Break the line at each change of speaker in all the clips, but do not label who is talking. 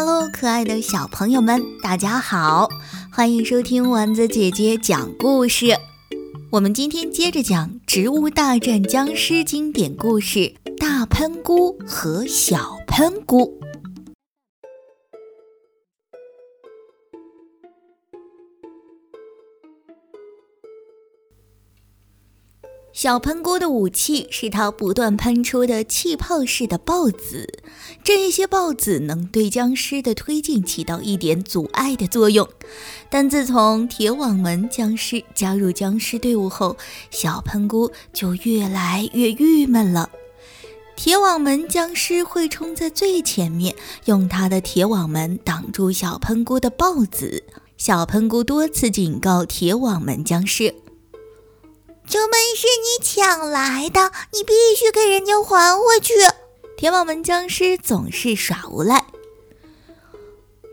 Hello，可爱的小朋友们，大家好，欢迎收听丸子姐姐讲故事。我们今天接着讲《植物大战僵尸》经典故事《大喷菇和小喷菇》。小喷菇的武器是它不断喷出的气泡式的孢子，这些孢子能对僵尸的推进起到一点阻碍的作用。但自从铁网门僵尸加入僵尸队伍后，小喷菇就越来越郁闷了。铁网门僵尸会冲在最前面，用它的铁网门挡住小喷菇的孢子。小喷菇多次警告铁网门僵尸。
这门是你抢来的，你必须给人家还回去。
铁网门僵尸总是耍无赖。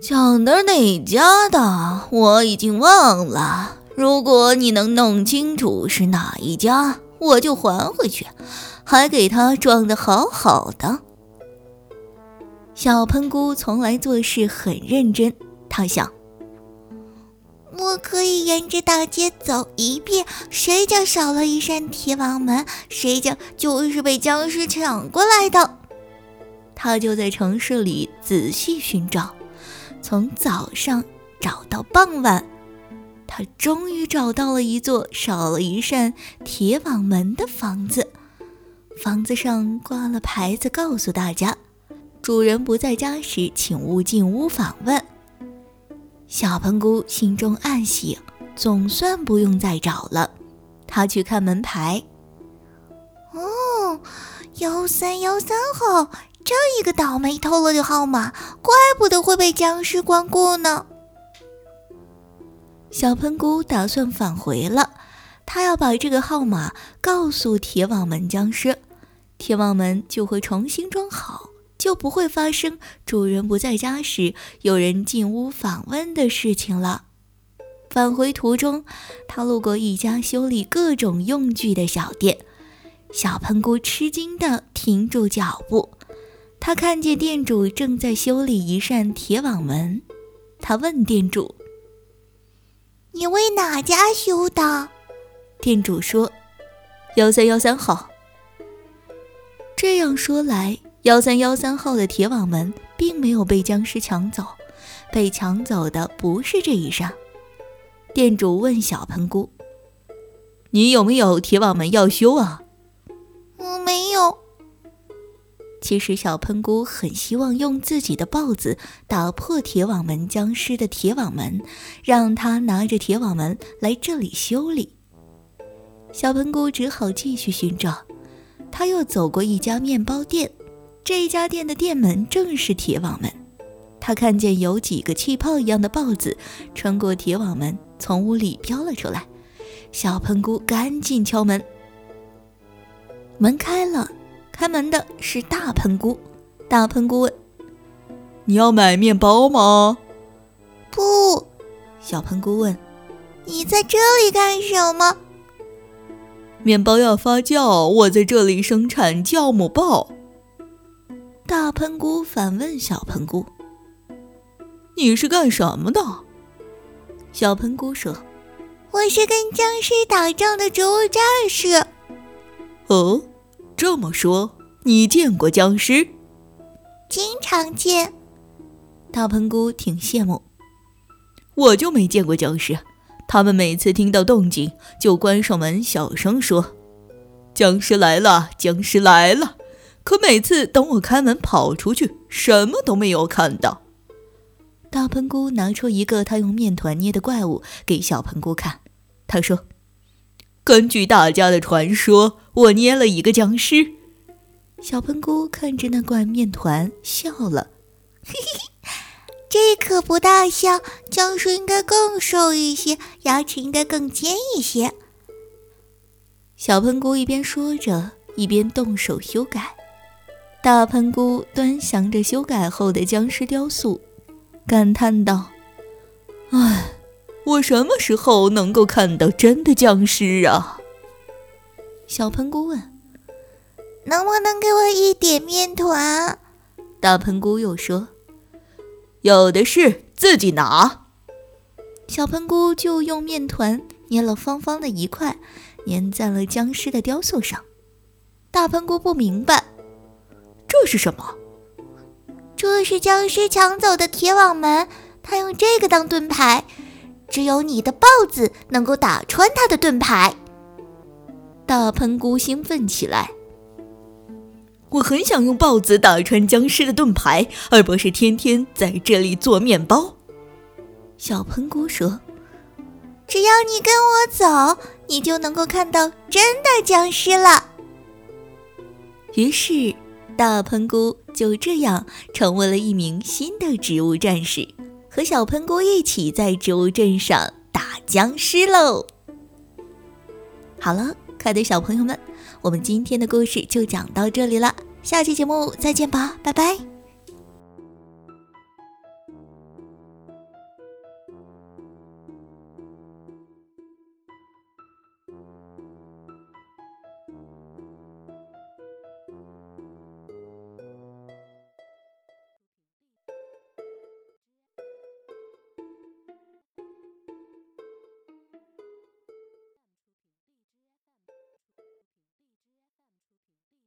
抢的哪家的？我已经忘了。如果你能弄清楚是哪一家，我就还回去，还给他装的好好的。小喷菇从来做事很认真，他想。
我可以沿着大街走一遍，谁家少了一扇铁网门，谁家就是被僵尸抢过来的。
他就在城市里仔细寻找，从早上找到傍晚，他终于找到了一座少了一扇铁网门的房子。房子上挂了牌子，告诉大家：主人不在家时，请勿进屋访问。小喷菇心中暗喜，总算不用再找了。他去看门牌，
哦，幺三幺三号，这一个倒霉透了的号码，怪不得会被僵尸光顾呢。
小喷菇打算返回了，他要把这个号码告诉铁网门僵尸，铁网门就会重新装好。就不会发生主人不在家时有人进屋访问的事情了。返回途中，他路过一家修理各种用具的小店，小喷菇吃惊地停住脚步。他看见店主正在修理一扇铁网门，他问店主：“
你为哪家修的？”
店主说：“幺三幺三号。”这样说来。幺三幺三号的铁网门并没有被僵尸抢走，被抢走的不是这一扇。店主问小喷菇：“你有没有铁网门要修啊？”“
我没有。”
其实小喷菇很希望用自己的豹子打破铁网门僵尸的铁网门，让他拿着铁网门来这里修理。小喷菇只好继续寻找。他又走过一家面包店。这家店的店门正是铁网门，他看见有几个气泡一样的豹子穿过铁网门，从屋里飘了出来。小喷菇赶紧敲门，门开了，开门的是大喷菇。大喷菇问：“你要买面包吗？”“
不。”
小喷菇问：“
你在这里干什么？”“
面包要发酵，我在这里生产酵母包。”大喷菇反问小喷菇：“你是干什么的？”小喷菇说：“
我是跟僵尸打仗的植物战士。”
哦，这么说，你见过僵尸？
经常见。
大喷菇挺羡慕。我就没见过僵尸，他们每次听到动静就关上门，小声说：“僵尸来了，僵尸来了。”可每次等我开门跑出去，什么都没有看到。大喷菇拿出一个他用面团捏的怪物给小喷菇看，他说：“根据大家的传说，我捏了一个僵尸。”小喷菇看着那块面团笑了：“
嘿嘿，这可不大像，僵尸应该更瘦一些，牙齿应该更尖一些。”
小喷菇一边说着，一边动手修改。大喷菇端详着修改后的僵尸雕塑，感叹道：“唉，我什么时候能够看到真的僵尸啊？”小喷菇问：“
能不能给我一点面团？”
大喷菇又说：“有的是，自己拿。小喷菇就用面团捏了方方的一块，粘在了僵尸的雕塑上。大喷菇不明白，这是什么？
这是僵尸抢走的铁网门，他用这个当盾牌，只有你的豹子能够打穿他的盾牌。
大喷菇兴奋起来，我很想用豹子打穿僵尸的盾牌，而不是天天在这里做面包。小喷菇说：“
只要你跟我走，你就能够看到真的僵尸了。”
于是，大喷菇就这样成为了一名新的植物战士，和小喷菇一起在植物镇上打僵尸喽。好了。可爱的小朋友们，我们今天的故事就讲到这里了，下期节目再见吧，拜拜。